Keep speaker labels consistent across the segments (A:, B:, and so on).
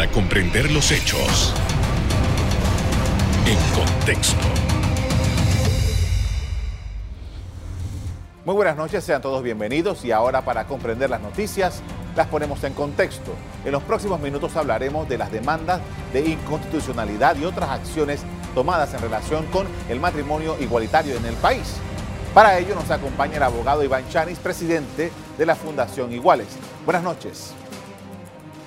A: para comprender los hechos en contexto.
B: Muy buenas noches, sean todos bienvenidos y ahora para comprender las noticias las ponemos en contexto. En los próximos minutos hablaremos de las demandas de inconstitucionalidad y otras acciones tomadas en relación con el matrimonio igualitario en el país. Para ello nos acompaña el abogado Iván Chanis, presidente de la Fundación Iguales. Buenas noches.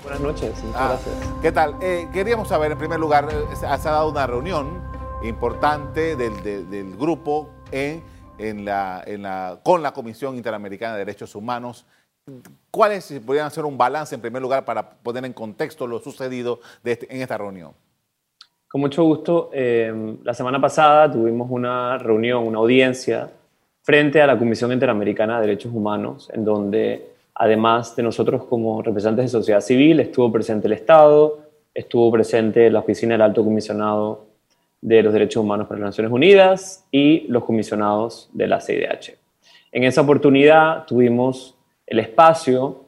C: Buenas noches, muchas
B: Ah,
C: gracias.
B: ¿Qué tal? Eh, queríamos saber, en primer lugar, eh, se ha dado una reunión importante del, de- del grupo en, en la, en la- con la Comisión Interamericana de Derechos Humanos. ¿Cuáles si podrían hacer un balance, en primer lugar, para poner en contexto lo sucedido de este- en esta reunión?
C: Con mucho gusto. eh, la semana pasada tuvimos una reunión, una audiencia frente a la Comisión Interamericana de Derechos Humanos, en donde, además de nosotros como representantes de sociedad civil, estuvo presente el Estado, estuvo presente la Oficina del Alto Comisionado de los Derechos Humanos para las Naciones Unidas y los comisionados de la CIDH. En esa oportunidad tuvimos el espacio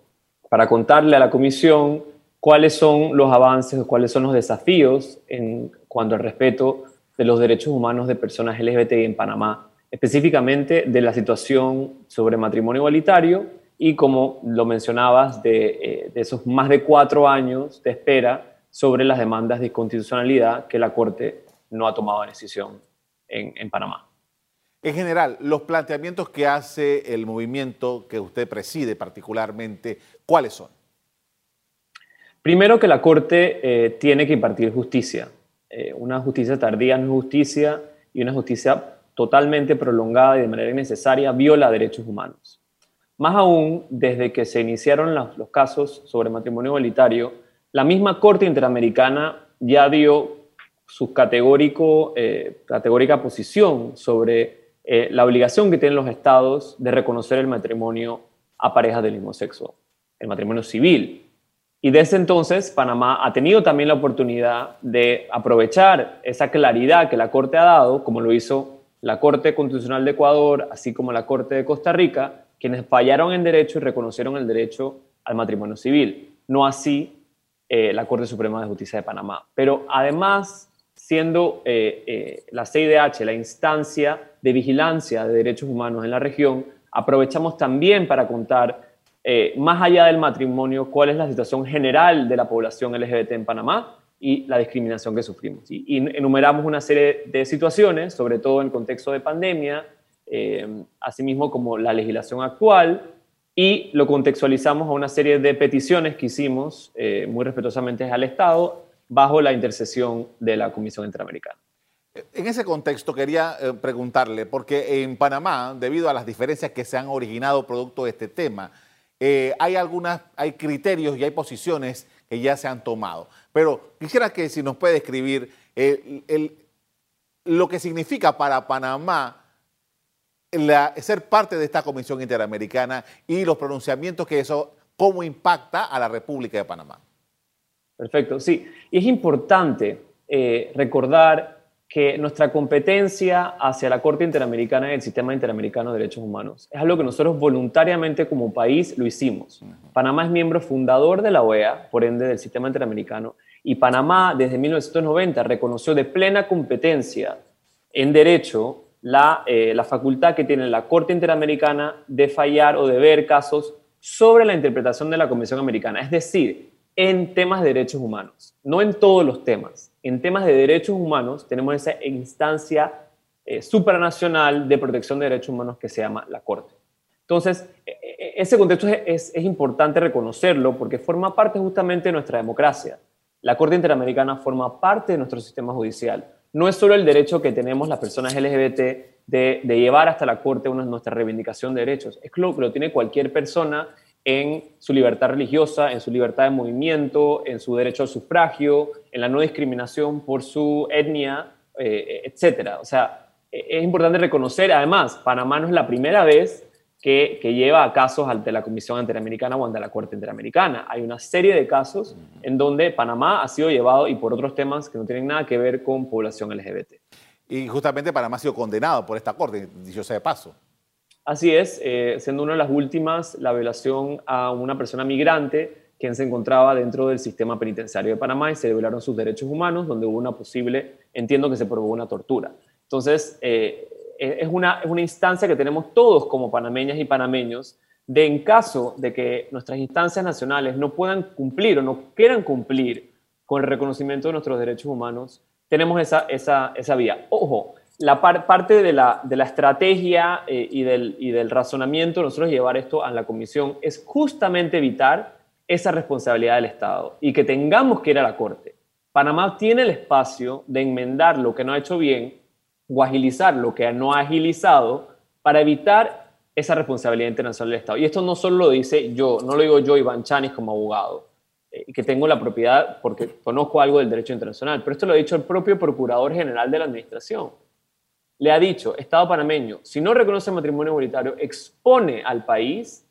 C: para contarle a la comisión cuáles son los avances, cuáles son los desafíos en cuanto al respeto de los derechos humanos de personas LGBTI en Panamá, específicamente de la situación sobre matrimonio igualitario y, como lo mencionabas, de, eh, de esos más de cuatro años de espera sobre las demandas de constitucionalidad que la Corte no ha tomado decisión en, en Panamá.
B: En general, los planteamientos que hace el movimiento que usted preside particularmente, ¿cuáles son?
C: Primero que la Corte eh, tiene que impartir justicia. Eh, una justicia tardía no es justicia y una justicia totalmente prolongada y de manera innecesaria viola derechos humanos. Más aún, desde que se iniciaron los, casos sobre matrimonio igualitario, la misma Corte Interamericana ya dio su categórico, eh, categórica posición sobre eh, la obligación que tienen los estados de reconocer el matrimonio a parejas del mismo sexo, el matrimonio civil. Y desde entonces Panamá ha tenido también la oportunidad de aprovechar esa claridad que la Corte ha dado, como lo hizo la Corte Constitucional de Ecuador, así como la Corte de Costa Rica, quienes fallaron en derecho y reconocieron el derecho al matrimonio civil. No así eh, la Corte Suprema de Justicia de Panamá. Pero además, siendo eh, eh, la CIDH la instancia de vigilancia de derechos humanos en la región, aprovechamos también para contar más allá del matrimonio, cuál es la situación general de la población LGBT en Panamá y la discriminación que sufrimos. Y enumeramos una serie de situaciones, sobre todo en contexto de pandemia, eh, asimismo como la legislación actual, y lo contextualizamos a una serie de peticiones que hicimos eh, muy respetuosamente al Estado bajo la intercesión de la Comisión Interamericana.
B: En ese contexto quería eh, preguntarle, porque en Panamá, debido a las diferencias que se han originado producto de este tema, eh, hay algunas, hay criterios y hay posiciones que ya se han tomado. Pero quisiera que si nos puede describir eh, lo que significa para Panamá la- ser parte de esta Comisión Interamericana y los pronunciamientos que eso, cómo impacta a la República de Panamá.
C: Perfecto, sí. Y es importante eh, recordar que nuestra competencia hacia la Corte Interamericana y el Sistema Interamericano de Derechos Humanos es algo que nosotros voluntariamente como país lo hicimos. Panamá es miembro fundador de la OEA, por ende del Sistema Interamericano, y Panamá desde 1990 reconoció de plena competencia en derecho la, eh, la facultad que tiene la Corte Interamericana de fallar o de ver casos sobre la interpretación de la Comisión Americana, es decir, en temas de derechos humanos, no en todos los temas. En temas de derechos humanos tenemos esa instancia eh, supranacional de protección de derechos humanos que se llama la Corte. Entonces, e- e- ese contexto es- es importante reconocerlo porque forma parte justamente de nuestra democracia. La Corte Interamericana forma parte de nuestro sistema judicial. No es solo el derecho que tenemos las personas LGBT de, llevar hasta la Corte una, nuestra reivindicación de derechos, es lo, que lo tiene cualquier persona en su libertad religiosa, en su libertad de movimiento, en su derecho al sufragio, en la no discriminación por su etnia, eh, etcétera. O sea, eh, es importante reconocer, además, Panamá no es la primera vez que, que lleva a casos ante la Comisión Interamericana o ante la Corte Interamericana. Hay una serie de casos en donde Panamá ha sido llevado y por otros temas que no tienen nada que ver con población LGBT.
B: Y justamente Panamá ha sido condenado por esta corte, dicho sea de paso.
C: Así es, eh, siendo una de las últimas la violación a una persona migrante quien se encontraba dentro del sistema penitenciario de Panamá y se violaron sus derechos humanos, donde hubo una posible, entiendo que se probó una tortura. Entonces, eh, es, una, es una instancia que tenemos todos como panameñas y panameños, de en caso de que nuestras instancias nacionales no puedan cumplir o no quieran cumplir con el reconocimiento de nuestros derechos humanos, tenemos esa, esa, esa vía. Ojo, la parte de la, de la estrategia eh, y, del, y del razonamiento, nosotros llevar esto a la comisión, es justamente evitar esa responsabilidad del Estado y que tengamos que ir a la Corte. Panamá tiene el espacio de enmendar lo que no ha hecho bien o agilizar lo que no ha agilizado para evitar esa responsabilidad internacional del Estado. Y esto no solo lo dice yo, no lo digo yo, Iván Chanis, como abogado, eh, que tengo la propiedad porque conozco algo del derecho internacional, pero esto lo ha dicho el propio Procurador General de la Administración. Le ha dicho, Estado panameño, si no reconoce matrimonio igualitario, expone al país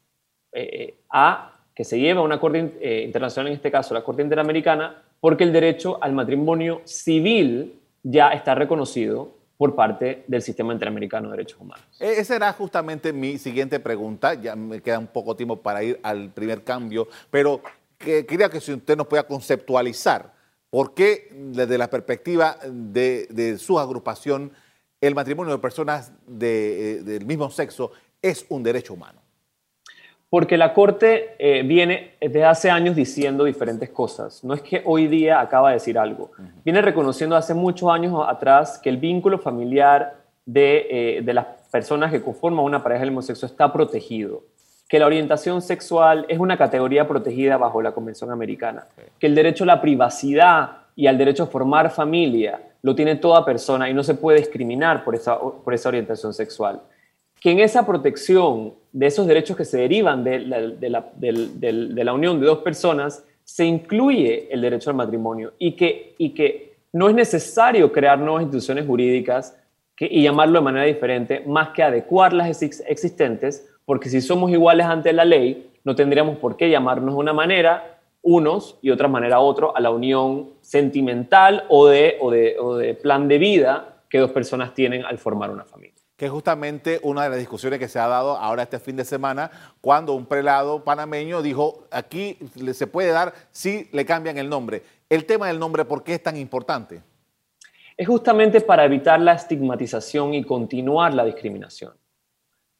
C: eh, a que se lleve a una corte eh, internacional, en este caso la Corte Interamericana, porque el derecho al matrimonio civil ya está reconocido por parte del Sistema Interamericano de Derechos Humanos.
B: E-, esa era justamente mi siguiente pregunta, ya me queda un poco tiempo para ir al primer cambio, pero quería que si usted nos pueda conceptualizar por qué desde la perspectiva de, su agrupación el matrimonio de personas eh, del mismo sexo es un derecho humano.
C: Porque la Corte eh, viene desde hace años diciendo diferentes cosas. No es que hoy día acaba de decir algo. Viene reconociendo hace muchos años atrás que el vínculo familiar de, eh, de las personas que conforman una pareja del mismo sexo está protegido. Que la orientación sexual es una categoría protegida bajo la Convención Americana. Que el derecho a la privacidad y al derecho a formar familia lo tiene toda persona y no se puede discriminar por esa, por esa orientación sexual que en esa protección de esos derechos que se derivan de la, unión de dos personas se incluye el derecho al matrimonio y que, no es necesario crear nuevas instituciones jurídicas y llamarlo de manera diferente, más que adecuar las existentes, porque si somos iguales ante la ley, no tendríamos por qué llamarnos de una manera unos y otra manera otro a la unión sentimental o de plan de vida que dos personas tienen al formar una familia
B: es justamente una de las discusiones que se ha dado ahora este fin de semana, cuando un prelado panameño dijo, aquí se puede dar si le cambian el nombre. El tema del nombre, ¿por qué es tan importante?
C: Es justamente para evitar la estigmatización y continuar la discriminación.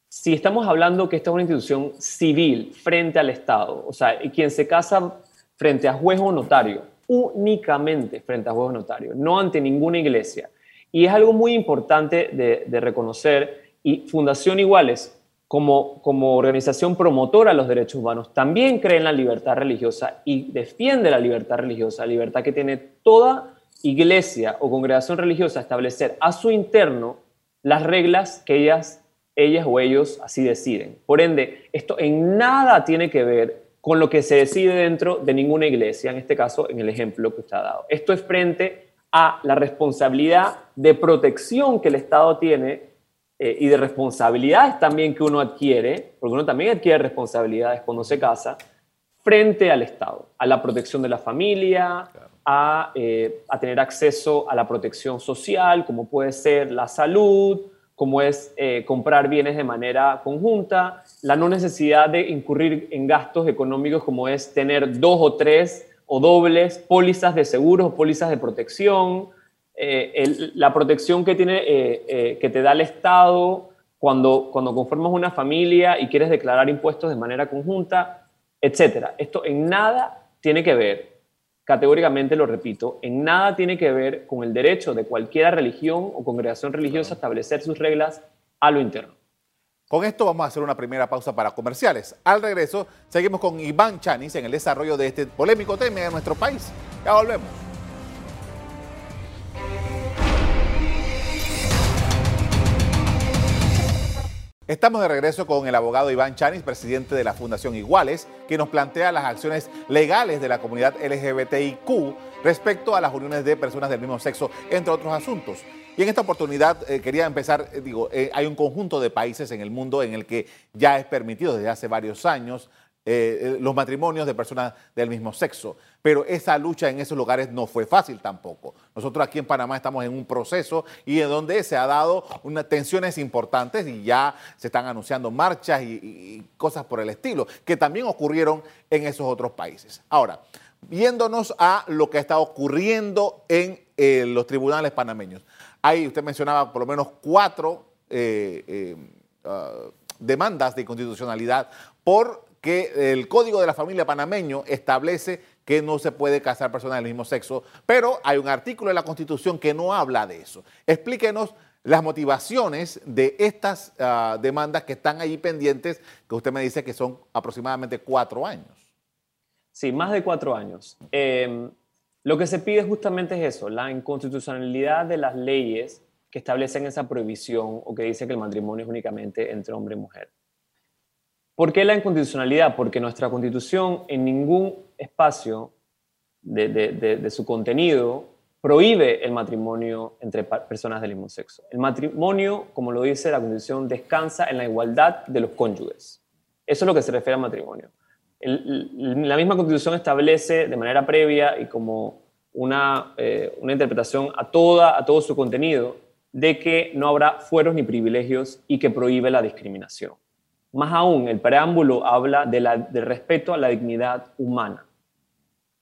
C: Si estamos hablando que esta es una institución civil frente al Estado, o sea, quien se casa frente a juez o notario, únicamente frente a juez o notario, no ante ninguna iglesia, y es algo muy importante de, reconocer y Fundación Iguales, como, como organización promotora de los derechos humanos, también cree en la libertad religiosa y defiende la libertad religiosa, libertad que tiene toda iglesia o congregación religiosa establecer a su interno las reglas que ellas, ellas o ellos así deciden. Por ende, esto en nada tiene que ver con lo que se decide dentro de ninguna iglesia, en este caso, en el ejemplo que usted ha dado. Esto es frente a la responsabilidad de protección que el Estado tiene eh, y de responsabilidades también que uno adquiere, porque uno también adquiere responsabilidades cuando se casa, frente al Estado, a la protección de la familia, a, eh, a, tener acceso a la protección social, como puede ser la salud, como es eh, comprar bienes de manera conjunta, la no necesidad de incurrir en gastos económicos como es tener dos o tres o dobles, pólizas de seguros pólizas de protección, eh, la protección que, tiene, eh, eh, que te da el Estado cuando, cuando conformas una familia y quieres declarar impuestos de manera conjunta, etc. Esto en nada tiene que ver, categóricamente lo repito, en nada tiene que ver con el derecho de cualquier religión o congregación religiosa a establecer sus reglas a lo interno.
B: Con esto vamos a hacer una primera pausa para comerciales. Al regreso, seguimos con Iván Chanis en el desarrollo de este polémico tema en nuestro país. Ya volvemos. Estamos de regreso con el abogado Iván Chanis, presidente de la Fundación Iguales, que nos plantea las acciones legales de la comunidad LGBTIQ respecto a las uniones de personas del mismo sexo, entre otros asuntos. Y en esta oportunidad eh, quería empezar, eh, digo, eh, hay un conjunto de países en el mundo en el que ya es permitido desde hace varios años los matrimonios de personas del mismo sexo. Pero esa lucha en esos lugares no fue fácil tampoco. Nosotros aquí en Panamá estamos en un proceso y en donde se ha dado unas tensiones importantes y ya se están anunciando marchas y, cosas por el estilo, que también ocurrieron en esos otros países. Ahora, viéndonos a lo que está ocurriendo en los tribunales panameños. Ahí usted mencionaba por lo menos cuatro eh, ah, demandas de inconstitucionalidad por que el Código de la Familia panameño establece que no se puede casar personas del mismo sexo, pero hay un artículo de la Constitución que no habla de eso. Explíquenos las motivaciones de estas ah, demandas que están ahí pendientes, que usted me dice que son aproximadamente cuatro años.
C: Sí, más de cuatro años. Em, lo que se pide justamente es eso, la inconstitucionalidad de las leyes que establecen esa prohibición o que dice que el matrimonio es únicamente entre hombre y mujer. ¿Por qué la incondicionalidad? Porque nuestra constitución en ningún espacio de, su contenido prohíbe el matrimonio entre personas del mismo sexo. El matrimonio, como lo dice la constitución, descansa en la igualdad de los cónyuges. Eso es lo que se refiere al matrimonio. La misma constitución establece de manera previa y como una, eh, una interpretación a, toda, a todo su contenido de que no habrá fueros ni privilegios y que prohíbe la discriminación. Más aún, el preámbulo habla de del respeto a la dignidad humana.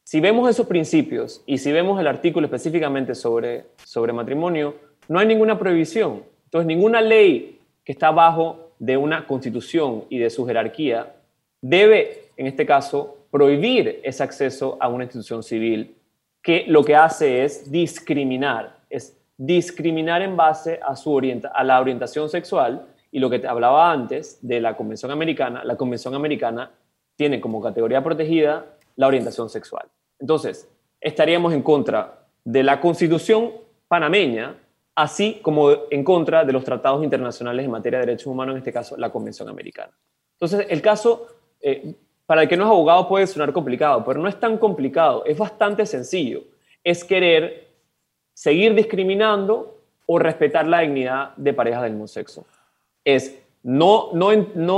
C: Si vemos esos principios y si vemos el artículo específicamente sobre, sobre matrimonio, no hay ninguna prohibición. Entonces, ninguna ley que está bajo de una constitución y de su jerarquía debe, en este caso, prohibir ese acceso a una institución civil que lo que hace es discriminar, es discriminar en base a, su orienta a la orientación sexual y lo que te hablaba antes de la Convención Americana, la Convención Americana tiene como categoría protegida la orientación sexual. Entonces, estaríamos en contra de la Constitución panameña, así como en contra de los tratados internacionales en materia de derechos humanos, en este caso la Convención Americana. Entonces, el caso, eh, para el que no es abogado puede sonar complicado, pero no es tan complicado, es bastante sencillo. Es querer seguir discriminando o respetar la dignidad de parejas del mismo sexo es no,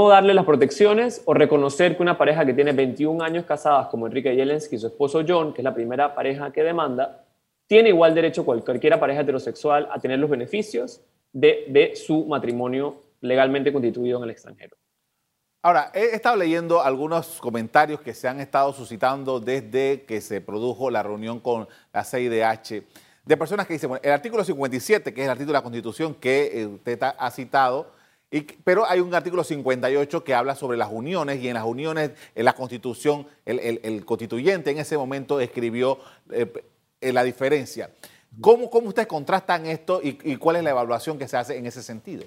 C: darle las protecciones o reconocer que una pareja que tiene 21 años casadas, como Enrique Jelensky y su esposo John, que es la primera pareja que demanda, tiene igual derecho cualquier pareja heterosexual a tener los beneficios de su matrimonio legalmente constituido en el extranjero.
B: Ahora, he estado leyendo algunos comentarios que se han estado suscitando desde que se produjo la reunión con la CIDH, de personas que dicen, bueno, el artículo 57, que es el artículo de la Constitución que eh, usted ha citado, pero hay un artículo 58 que habla sobre las uniones y en las uniones, en la constitución, el, constituyente en ese momento escribió eh, la diferencia. ¿Cómo, ¿Cómo, ustedes contrastan esto y, cuál es la evaluación que se hace en ese sentido?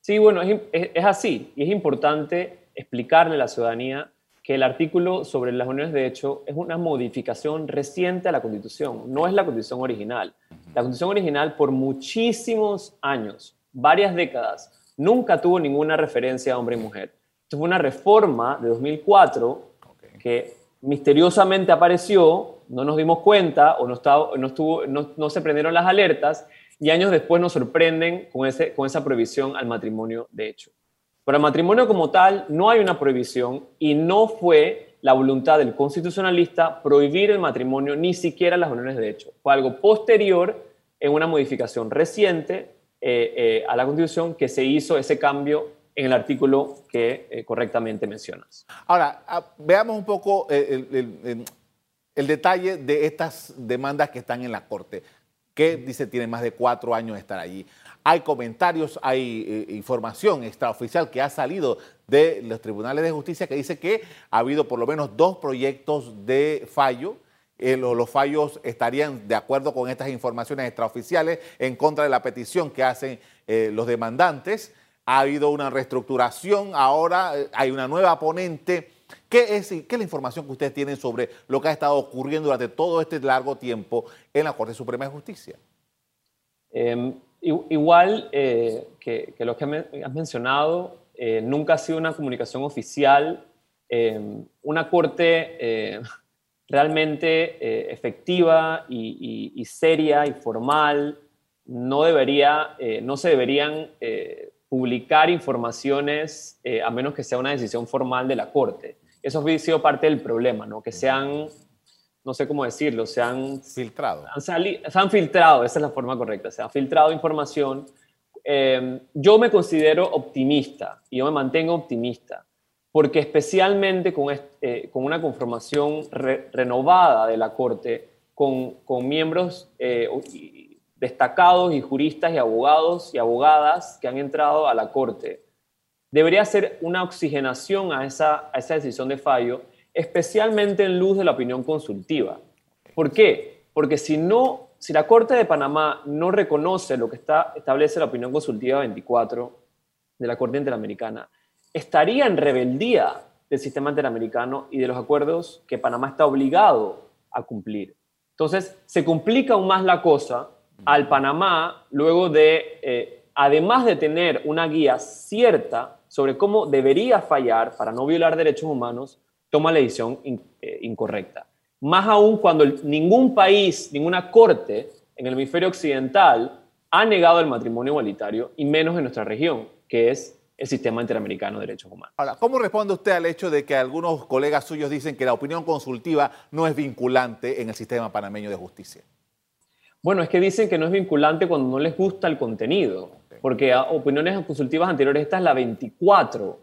C: Sí, bueno, es, así y es importante explicarle a la ciudadanía que el artículo sobre las uniones de hecho es una modificación reciente a la Constitución, no es la Constitución original. La Constitución original por muchísimos años, varias décadas, nunca tuvo ninguna referencia a hombre y mujer. Esto fue una reforma de 2004 que misteriosamente apareció, no nos dimos cuenta o no, estaba, no, estuvo, no, se prendieron las alertas y años después nos sorprenden con, ese, con esa prohibición al matrimonio de hecho. Para el matrimonio como tal no hay una prohibición y no fue la voluntad del constitucionalista prohibir el matrimonio, ni siquiera las uniones de hecho. Fue algo posterior en una modificación reciente eh, eh, a la Constitución que se hizo ese cambio en el artículo que eh, correctamente mencionas.
B: Ahora, ah, veamos un poco el, detalle de estas demandas que están en la Corte. Que dice tiene más de cuatro años de estar allí? Hay comentarios, hay información extraoficial que ha salido de los tribunales de justicia que dice que ha habido por lo menos dos proyectos de fallo eh, los fallos estarían de acuerdo con estas informaciones extraoficiales en contra de la petición que hacen eh, los demandantes. Ha habido una reestructuración, ahora eh, hay una nueva ponente. ¿Qué es, ¿Qué es la información que ustedes tienen sobre lo que ha estado ocurriendo durante todo este largo tiempo en la Corte Suprema de Justicia?
C: Em, igual que, lo que has mencionado, nunca ha sido una comunicación oficial. Em, una Corte realmente eh, efectiva y, seria y formal. No, debería, eh, no se deberían eh, publicar informaciones a menos que sea una decisión formal de la Corte. Eso ha sido parte del problema, ¿no? Que se han, no sé cómo decirlo, se han
B: filtrado.
C: se han filtrado, esa es la forma correcta, se ha filtrado información. Eh, yo me considero optimista y yo me mantengo optimista porque especialmente con, eh, con una conformación renovada de la Corte, con, con miembros eh, destacados y juristas y abogados y abogadas que han entrado a la Corte, debería ser una oxigenación a esa, a esa decisión de fallo, especialmente en luz de la opinión consultiva. ¿Por qué? Porque si, no, si la Corte de Panamá no reconoce lo que está, establece la opinión consultiva 24 de la Corte Interamericana, estaría en rebeldía del sistema interamericano y de los acuerdos que Panamá está obligado a cumplir. Entonces, se complica aún más la cosa al Panamá luego de, eh, además de tener una guía cierta sobre cómo debería fallar para no violar derechos humanos, toma la decisión eh, incorrecta. Más aún cuando ningún país, ninguna corte en el hemisferio occidental ha negado el matrimonio igualitario, y menos en nuestra región, que es el sistema interamericano de derechos humanos.
B: Ahora, ¿cómo responde usted al hecho de que algunos colegas suyos dicen que la opinión consultiva no es vinculante en el sistema panameño de justicia?
C: Bueno, es que dicen que no es vinculante cuando no les gusta el contenido porque opiniones consultivas anteriores, esta es la 24.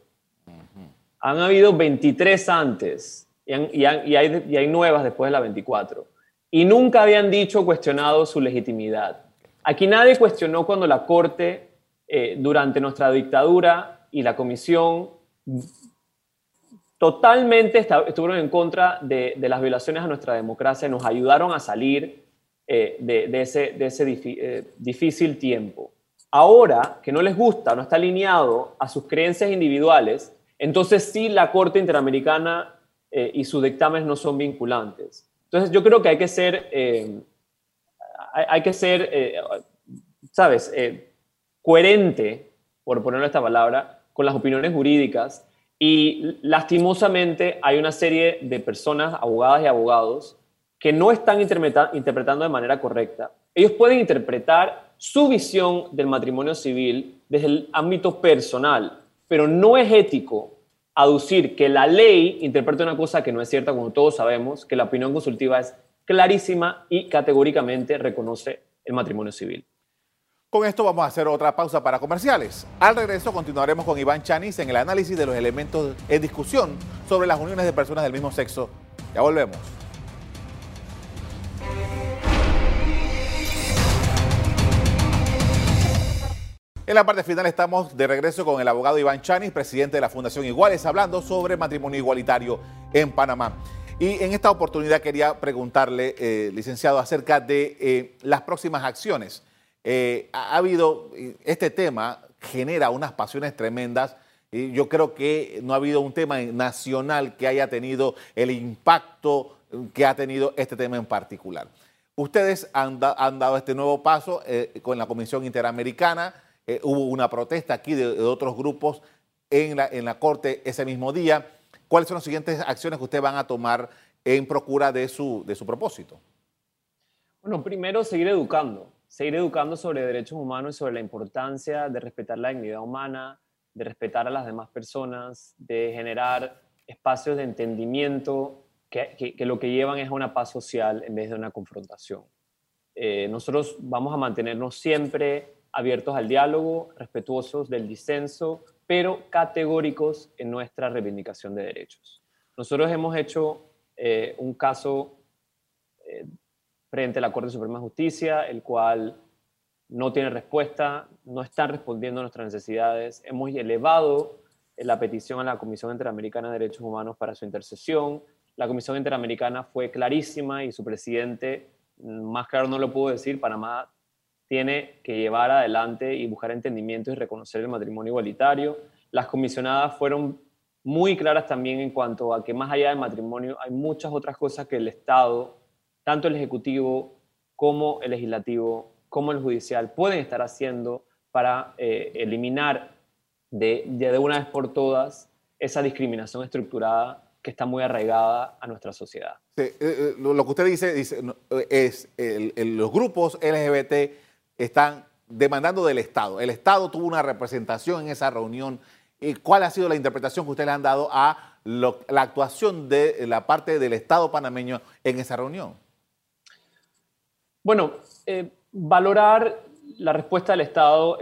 C: Han habido 23 antes y, hay, nuevas después de la 24. Y nunca habían dicho cuestionado su legitimidad. Aquí nadie cuestionó cuando la Corte, eh, durante nuestra dictadura y la Comisión, totalmente estuvieron en contra de, las violaciones a nuestra democracia, nos ayudaron a salir eh, de, ese, eh, difícil tiempo. Ahora que no les gusta, no está alineado a sus creencias individuales, entonces sí la Corte Interamericana eh, y sus dictámenes no son vinculantes. Entonces yo creo que hay que ser, eh, hay, que ser, eh, ¿sabes?, coherente, por ponerlo esta palabra, con las opiniones jurídicas y lastimosamente hay una serie de personas, abogadas y abogados, que no están interpretando de manera correcta. Ellos pueden interpretar su visión del matrimonio civil desde el ámbito personal, pero no es ético aducir que la ley interpreta una cosa que no es cierta, como todos sabemos, que la opinión consultiva es clarísima y categóricamente reconoce el matrimonio civil.
B: Con esto vamos a hacer otra pausa para comerciales. Al regreso continuaremos con Iván Chanis en el análisis de los elementos en discusión sobre las uniones de personas del mismo sexo. Ya volvemos. En la parte final estamos de regreso con el abogado Iván Chanis, presidente de la Fundación Iguales, hablando sobre matrimonio igualitario en Panamá. Y en esta oportunidad quería preguntarle, eh, licenciado, acerca de eh, las próximas acciones. Eh, ha habido, este tema genera unas pasiones tremendas. Y yo creo que no ha habido un tema nacional que haya tenido el impacto que ha tenido este tema en particular. Ustedes han, han dado este nuevo paso con la Comisión Interamericana eh, hubo una protesta aquí de, otros grupos en la, en la Corte ese mismo día. ¿Cuáles son las siguientes acciones que ustedes van a tomar en procura de su, de su propósito?
C: Bueno, primero seguir educando, seguir educando sobre derechos humanos y sobre la importancia de respetar la dignidad humana, de respetar a las demás personas, de generar espacios de entendimiento que, que, lo que llevan es a una paz social en vez de una confrontación. Eh, nosotros vamos a mantenernos siempre abiertos al diálogo, respetuosos del disenso, pero categóricos en nuestra reivindicación de derechos. Nosotros hemos hecho eh, un caso eh, frente a la Corte Suprema de Justicia, el cual no tiene respuesta, no están respondiendo a nuestras necesidades. Hemos elevado la petición a la Comisión Interamericana de Derechos Humanos para su intercesión. La Comisión Interamericana fue clarísima y su presidente, más claro no lo puedo decir, Panamá tiene que llevar adelante y buscar entendimiento y reconocer el matrimonio igualitario. Las comisionadas fueron muy claras también en cuanto a que más allá del matrimonio hay muchas otras cosas que el Estado, tanto el Ejecutivo como el Legislativo, como el Judicial, pueden estar haciendo para eh, eliminar de, de, una vez por todas esa discriminación estructurada que está muy arraigada a nuestra sociedad.
B: Eh, eh, lo, que usted dice, dice es los grupos LGBT están demandando del Estado. El Estado tuvo una representación en esa reunión. ¿Cuál ha sido la interpretación que ustedes le han dado a la actuación de la parte del Estado panameño en esa reunión?
C: Bueno, eh, valorar la respuesta del Estado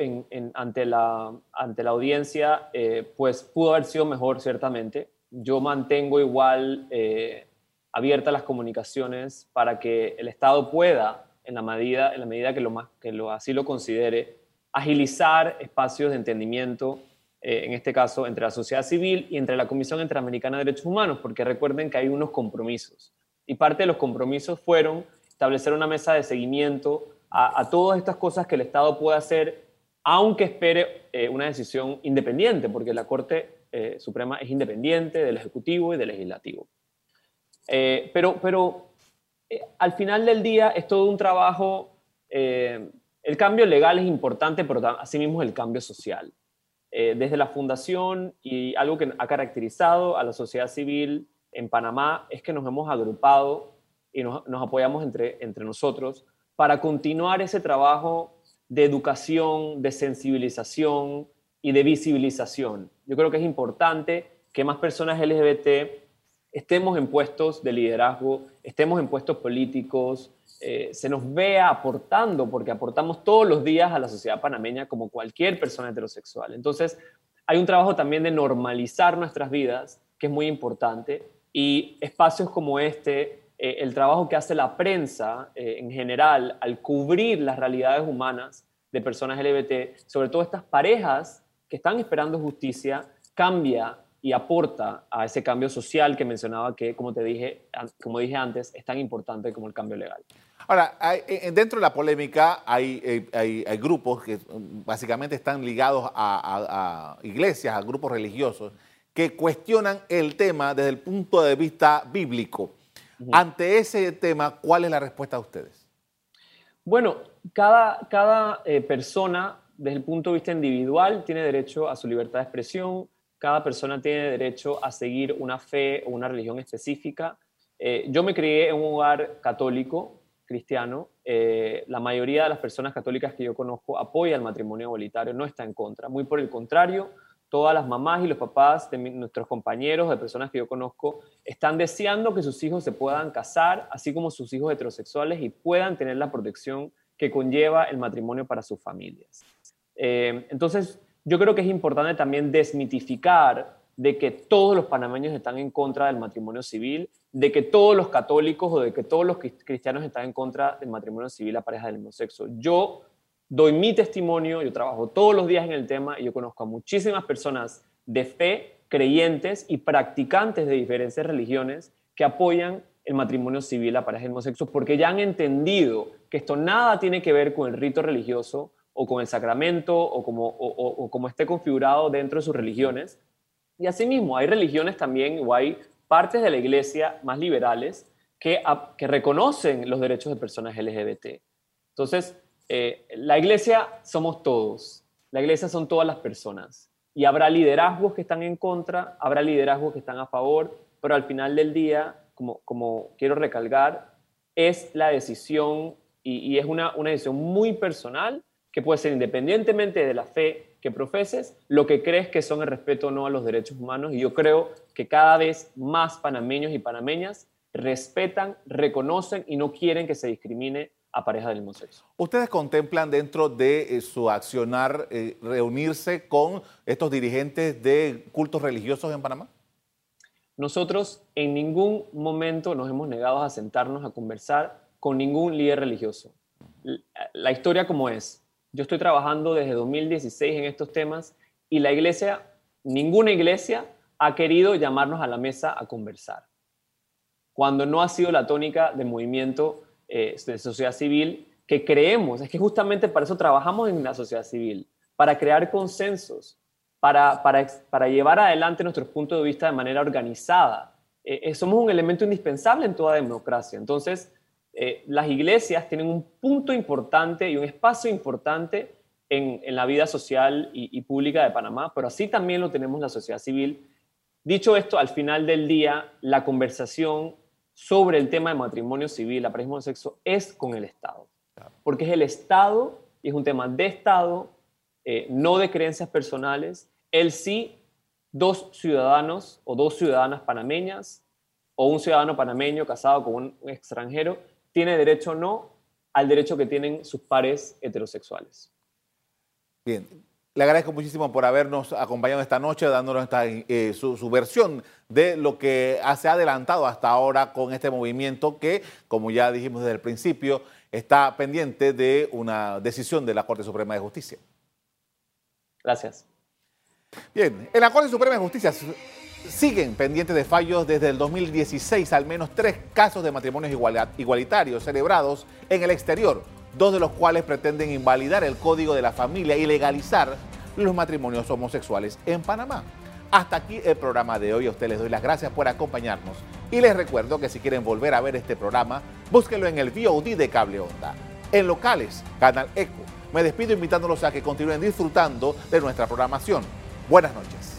C: ante, la, ante la audiencia, eh, pues pudo haber sido mejor, ciertamente. Yo mantengo igual eh, abiertas las comunicaciones para que el Estado pueda, en la medida, en la medida que, lo más, que lo, así lo considere, agilizar espacios de entendimiento, eh, en este caso entre la sociedad civil y entre la Comisión Interamericana de Derechos Humanos, porque recuerden que hay unos compromisos. Y parte de los compromisos fueron establecer una mesa de seguimiento a, todas estas cosas que el Estado puede hacer, aunque espere eh, una decisión independiente, porque la Corte eh, Suprema es independiente del Ejecutivo y del Legislativo. Eh, pero pero al final del día es todo un trabajo, el cambio legal es importante, pero asimismo el cambio social. desde la fundación y algo que ha caracterizado a la sociedad civil en Panamá es que nos hemos agrupado y nos, apoyamos entre nosotros para continuar ese trabajo de educación, de sensibilización y de visibilización. Yo creo que es importante que más personas LGBT estemos en puestos de liderazgo, estemos en puestos políticos, eh, se nos vea aportando, porque aportamos todos los días a la sociedad panameña como cualquier persona heterosexual. Entonces, hay un trabajo también de normalizar nuestras vidas, que es muy importante, y espacios como este eh, el trabajo que hace la prensa eh, en general al cubrir las realidades humanas de personas LGBT, sobre todo estas parejas que están esperando justicia, cambia y aporta a ese cambio social que mencionaba que, como te dije, como dije antes, es tan importante como el cambio legal.
B: Ahora, eh, dentro de la polémica hay, hay, grupos que mm, básicamente están ligados a, a iglesias, a grupos religiosos, que cuestionan el tema desde el punto de vista bíblico. Ante ese tema, ¿cuál es la respuesta de ustedes?
C: Bueno, cada, cada eh, persona, desde el punto de vista individual, tiene derecho a su libertad de expresión, cada persona tiene derecho a seguir una fe o una religión específica. Eh, yo me crié en un hogar católico, cristiano. Eh, la mayoría de las personas católicas que yo conozco apoya el matrimonio igualitario, no está en contra. Muy por el contrario, todas las mamás y los papás de nuestros compañeros, de personas que yo conozco, están deseando que sus hijos se puedan casar, así como sus hijos heterosexuales, y puedan tener la protección que conlleva el matrimonio para sus familias. Eh, entonces, yo creo que es importante también desmitificar de que todos los panameños están en contra del matrimonio civil, de que todos los católicos o de que todos los cristianos están en contra del matrimonio civil a pareja del mismo sexo. Yo doy mi testimonio, yo trabajo todos los días en el tema y yo conozco a muchísimas personas de fe, creyentes y practicantes de diferentes religiones que apoyan el matrimonio civil a parejas homosexuales porque ya han entendido que esto nada tiene que ver con el rito religioso o con el sacramento o como, o, como esté configurado dentro de sus religiones. Y asimismo, hay religiones también o hay partes de la iglesia más liberales que, que reconocen los derechos de personas LGBT. Entonces, eh, la iglesia somos todos, la iglesia son todas las personas y habrá liderazgos que están en contra, habrá liderazgos que están a favor, pero al final del día, como, como quiero recalcar, es la decisión y, es una, una decisión muy personal que puede ser independientemente de la fe que profeses, lo que crees que son el respeto o no a los derechos humanos. Y yo creo que cada vez más panameños y panameñas respetan, reconocen y no quieren que se discrimine a pareja del mismo sexo.
B: ¿Ustedes contemplan dentro de eh, su accionar eh, reunirse con estos dirigentes de cultos religiosos en Panamá?
C: Nosotros en ningún momento nos hemos negado a sentarnos a conversar con ningún líder religioso. La historia como es, yo estoy trabajando desde 2016 en estos temas y la iglesia, ninguna iglesia ha querido llamarnos a la mesa a conversar. Cuando no ha sido la tónica del movimiento eh, de sociedad civil que creemos, es que justamente para eso trabajamos en la sociedad civil, para crear consensos, para, para, para llevar adelante nuestros puntos de vista de manera organizada. Eh, eh, somos un elemento indispensable en toda democracia. Entonces, las iglesias tienen un punto importante y un espacio importante en, en la vida social y, pública de Panamá, pero así también lo tenemos la sociedad civil. Dicho esto, al final del día, la conversación sobre el tema de matrimonio civil, pareja de sexo, es con el Estado. Porque es el Estado y es un tema de Estado, eh, no de creencias personales. Él sí dos ciudadanos o dos ciudadanas panameñas o un ciudadano panameño casado con un extranjero tiene derecho o no al derecho que tienen sus pares heterosexuales.
B: Bien, le agradezco muchísimo por habernos acompañado esta noche, dándonos eh, su, versión de lo que se ha adelantado hasta ahora con este movimiento que, como ya dijimos desde el principio, está pendiente de una decisión de la Corte Suprema de Justicia.
C: Gracias.
B: Bien, en la Corte Suprema de Justicia siguen pendientes de fallos desde el 2016, al menos tres casos de matrimonios igualitarios celebrados en el exterior, dos de los cuales pretenden invalidar el Código de la Familia y legalizar los matrimonios homosexuales en Panamá. Hasta aquí el programa de hoy. A ustedes les doy las gracias por acompañarnos. Y les recuerdo que si quieren volver a ver este programa, búsquenlo en el VOD de Cable Onda. En locales, Canal Eco. Me despido invitándolos a que continúen disfrutando de nuestra programación. Buenas noches.